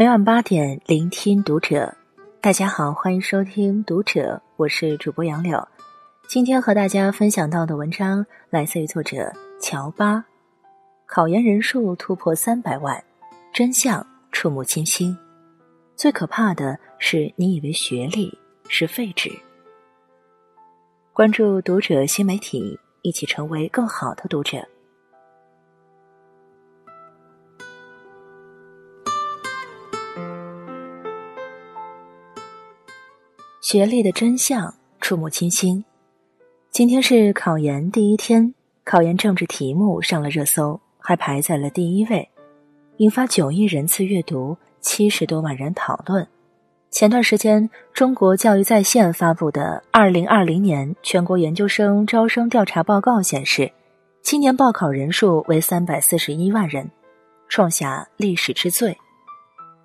每晚八点，聆听读者。大家好，欢迎收听《读者》，我是主播杨柳。今天和大家分享到的文章来自于作者乔巴。考研人数突破三百万，真相触目惊心。最可怕的是，你以为学历是废纸。关注《读者》新媒体，一起成为更好的读者。学历的真相触目惊心。今天是考研第一天，考研政治题目上了热搜，还排在了第一位，引发九亿人次阅读，七十多万人讨论。前段时间，中国教育在线发布的《二零二零年全国研究生招生调查报告》显示，今年报考人数为三百四十一万人，创下历史之最。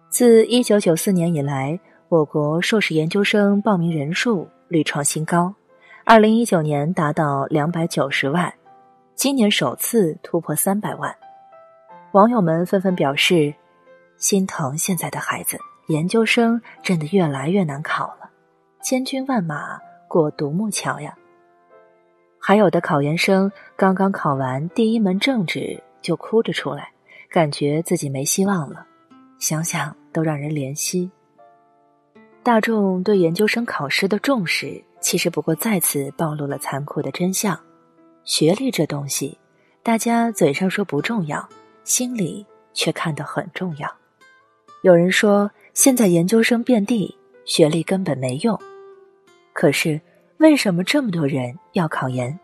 自一九九四年以来。我国硕士研究生报名人数屡创新高，二零一九年达到两百九十万，今年首次突破三百万。网友们纷纷表示心疼现在的孩子，研究生真的越来越难考了，千军万马过独木桥呀。还有的考研生刚刚考完第一门政治就哭着出来，感觉自己没希望了，想想都让人怜惜。大众对研究生考试的重视，其实不过再次暴露了残酷的真相：学历这东西，大家嘴上说不重要，心里却看得很重要。有人说，现在研究生遍地，学历根本没用。可是，为什么这么多人要考研？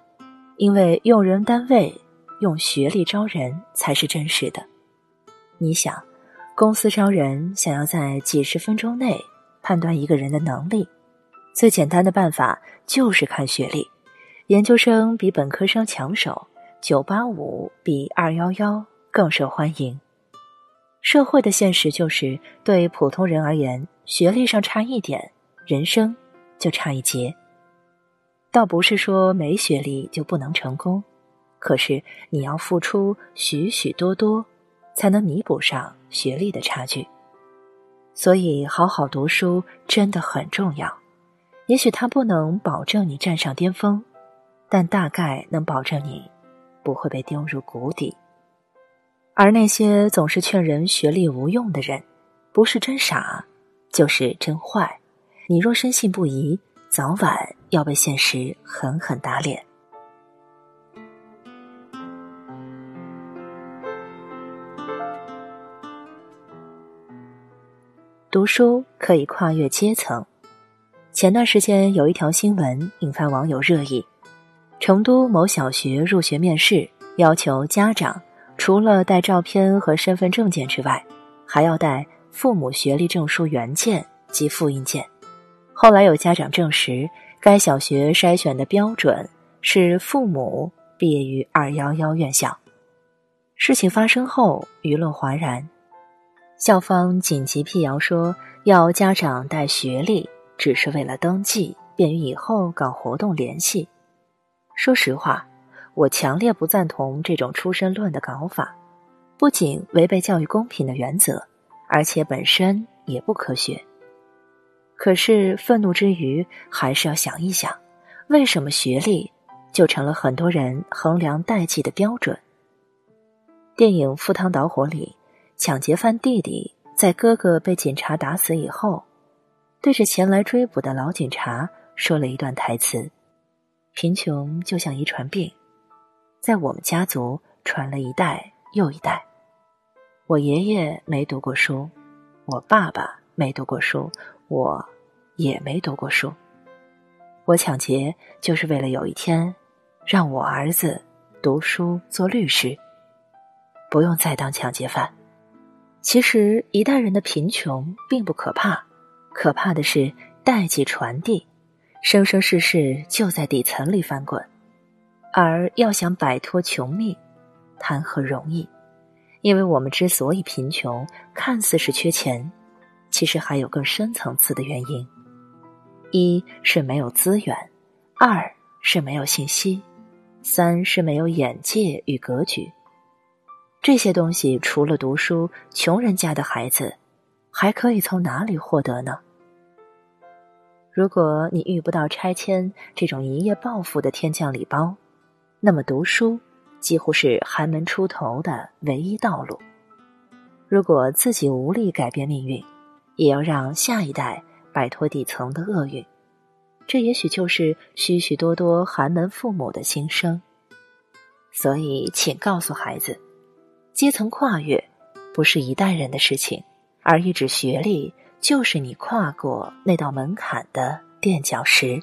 因为用人单位用学历招人才是真实的。你想，公司招人，想要在几十分钟内。判断一个人的能力，最简单的办法就是看学历。研究生比本科生抢手九八五比二幺幺更受欢迎。社会的现实就是，对普通人而言，学历上差一点，人生就差一截。倒不是说没学历就不能成功，可是你要付出许许多多，才能弥补上学历的差距。所以，好好读书真的很重要。也许它不能保证你站上巅峰，但大概能保证你不会被丢入谷底。而那些总是劝人学历无用的人，不是真傻，就是真坏。你若深信不疑，早晚要被现实狠狠打脸。读书可以跨越阶层。前段时间有一条新闻引发网友热议：成都某小学入学面试要求家长除了带照片和身份证件之外，还要带父母学历证书原件及复印件。后来有家长证实，该小学筛选的标准是父母毕业于二幺幺院校。事情发生后，舆论哗然。校方紧急辟谣说，要家长带学历，只是为了登记，便于以后搞活动联系。说实话，我强烈不赞同这种出身论的搞法，不仅违背教育公平的原则，而且本身也不科学。可是愤怒之余，还是要想一想，为什么学历就成了很多人衡量代际的标准？电影《赴汤蹈火》里。抢劫犯弟弟在哥哥被警察打死以后，对着前来追捕的老警察说了一段台词：“贫穷就像遗传病，在我们家族传了一代又一代。我爷爷没读过书，我爸爸没读过书，我也没读过书。我抢劫就是为了有一天，让我儿子读书做律师，不用再当抢劫犯。”其实，一代人的贫穷并不可怕，可怕的是代际传递，生生世世就在底层里翻滚。而要想摆脱穷命，谈何容易？因为我们之所以贫穷，看似是缺钱，其实还有更深层次的原因：一是没有资源，二是没有信息，三是没有眼界与格局。这些东西除了读书，穷人家的孩子还可以从哪里获得呢？如果你遇不到拆迁这种一夜暴富的天降礼包，那么读书几乎是寒门出头的唯一道路。如果自己无力改变命运，也要让下一代摆脱底层的厄运。这也许就是许许多多寒门父母的心声。所以，请告诉孩子，阶层跨越不是一代人的事情，而一纸学历。就是你跨过那道门槛的垫脚石。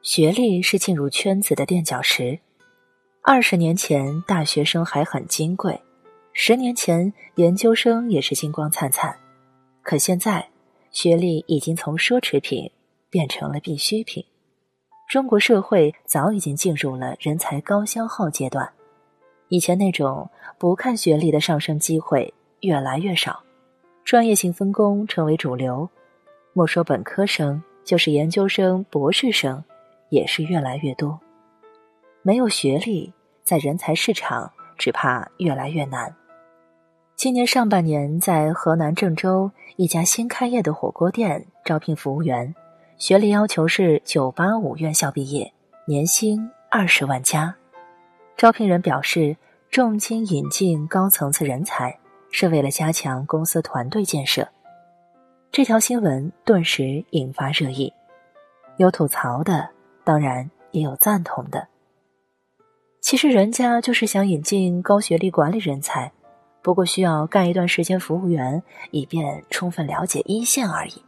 学历是进入圈子的垫脚石。二十年前，大学生还很金贵；十年前，研究生也是金光灿灿。可现在，学历已经从奢侈品变成了必需品。中国社会早已经进入了人才高消耗阶段，以前那种不看学历的上升机会越来越少，专业性分工成为主流。莫说本科生，就是研究生、博士生，也是越来越多。没有学历，在人才市场只怕越来越难。今年上半年，在河南郑州一家新开业的火锅店招聘服务员。学历要求是九八五院校毕业，年薪二十万加。招聘人表示，重金引进高层次人才是为了加强公司团队建设。这条新闻顿时引发热议，有吐槽的，当然也有赞同的。其实人家就是想引进高学历管理人才，不过需要干一段时间服务员，以便充分了解一线而已。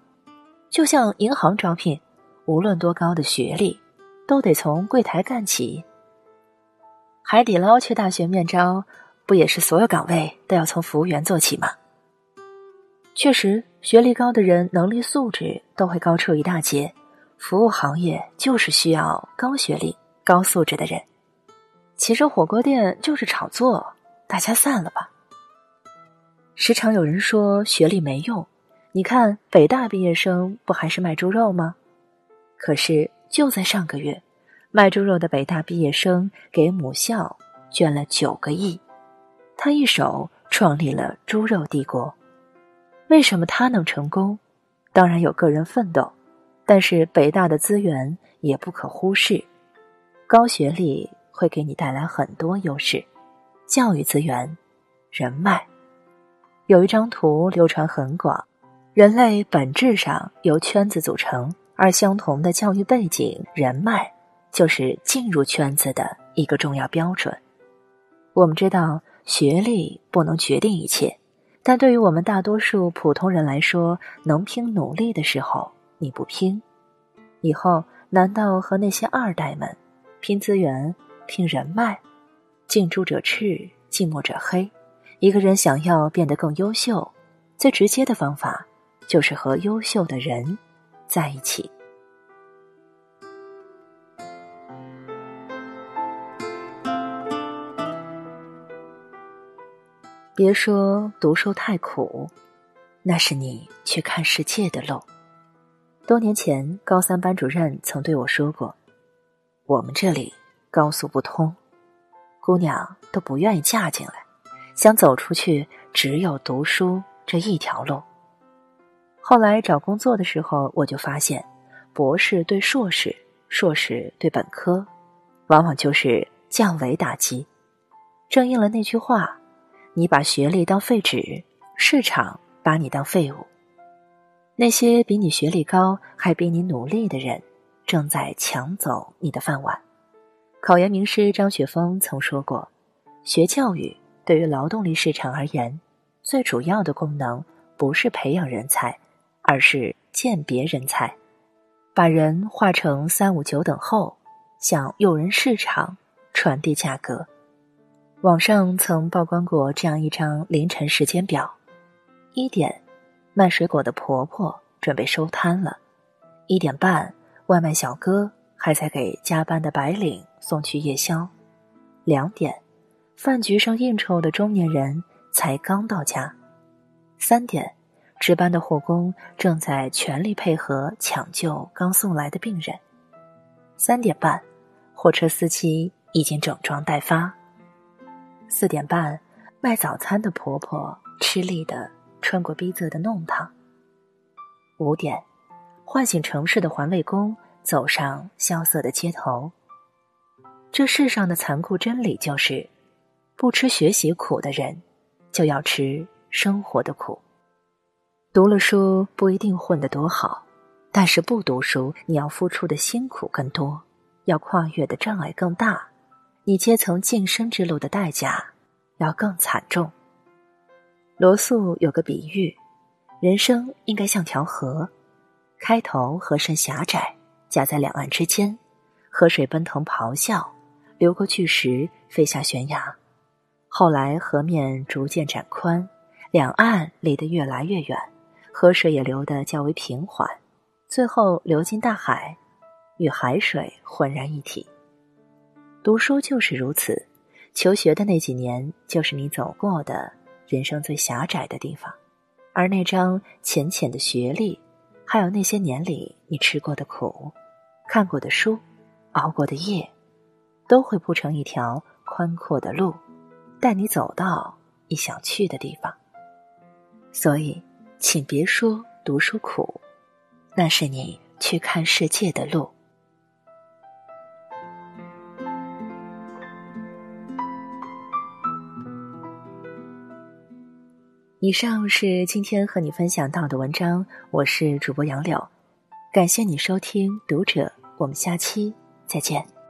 就像银行招聘，无论多高的学历，都得从柜台干起。海底捞去大学面招，不也是所有岗位都要从服务员做起吗？确实，学历高的人能力素质都会高出一大截。服务行业就是需要高学历、高素质的人。其实火锅店就是炒作，大家散了吧。时常有人说学历没用。你看，北大毕业生不还是卖猪肉吗？可是就在上个月，卖猪肉的北大毕业生给母校捐了九个亿，他一手创立了猪肉帝国。为什么他能成功？当然有个人奋斗，但是北大的资源也不可忽视。高学历会给你带来很多优势，教育资源、人脉。有一张图流传很广。人类本质上由圈子组成，而相同的教育背景、人脉，就是进入圈子的一个重要标准。我们知道学历不能决定一切，但对于我们大多数普通人来说，能拼努力的时候你不拼，以后难道和那些二代们拼资源、拼人脉？近朱者赤，近墨者黑。一个人想要变得更优秀，最直接的方法。就是和优秀的人在一起。别说读书太苦，那是你去看世界的路。多年前，高三班主任曾对我说过：“我们这里高速不通，姑娘都不愿意嫁进来，想走出去，只有读书这一条路。”后来找工作的时候，我就发现，博士对硕士，硕士对本科，往往就是降维打击。正应了那句话：“你把学历当废纸，市场把你当废物。”那些比你学历高还比你努力的人，正在抢走你的饭碗。考研名师张雪峰曾说过：“学教育对于劳动力市场而言，最主要的功能不是培养人才。”而是鉴别人才，把人化成三五九等后，向诱人市场传递价格。网上曾曝光过这样一张凌晨时间表：一点，卖水果的婆婆准备收摊了；一点半，外卖小哥还在给加班的白领送去夜宵；两点，饭局上应酬的中年人才刚到家；三点。值班的护工正在全力配合抢救刚送来的病人。三点半，货车司机已经整装待发。四点半，卖早餐的婆婆吃力的穿过逼仄的弄堂。五点，唤醒城市的环卫工走上萧瑟的街头。这世上的残酷真理就是：不吃学习苦的人，就要吃生活的苦。读了书不一定混得多好，但是不读书，你要付出的辛苦更多，要跨越的障碍更大。你阶层晋升之路的代价要更惨重。罗素有个比喻：人生应该像条河，开头河身狭窄，夹在两岸之间，河水奔腾咆哮，流过巨石，飞下悬崖。后来河面逐渐展宽，两岸离得越来越远，河水也流得较为平缓，最后流进大海，与海水浑然一体。读书就是如此，求学的那几年就是你走过的人生最狭窄的地方，而那张浅浅的学历，还有那些年里你吃过的苦、看过的书、熬过的夜，都会铺成一条宽阔的路，带你走到你想去的地方。所以，请别说读书苦，那是你去看世界的路。以上是今天和你分享到的文章，我是主播杨柳，感谢你收听《读者》，我们下期再见。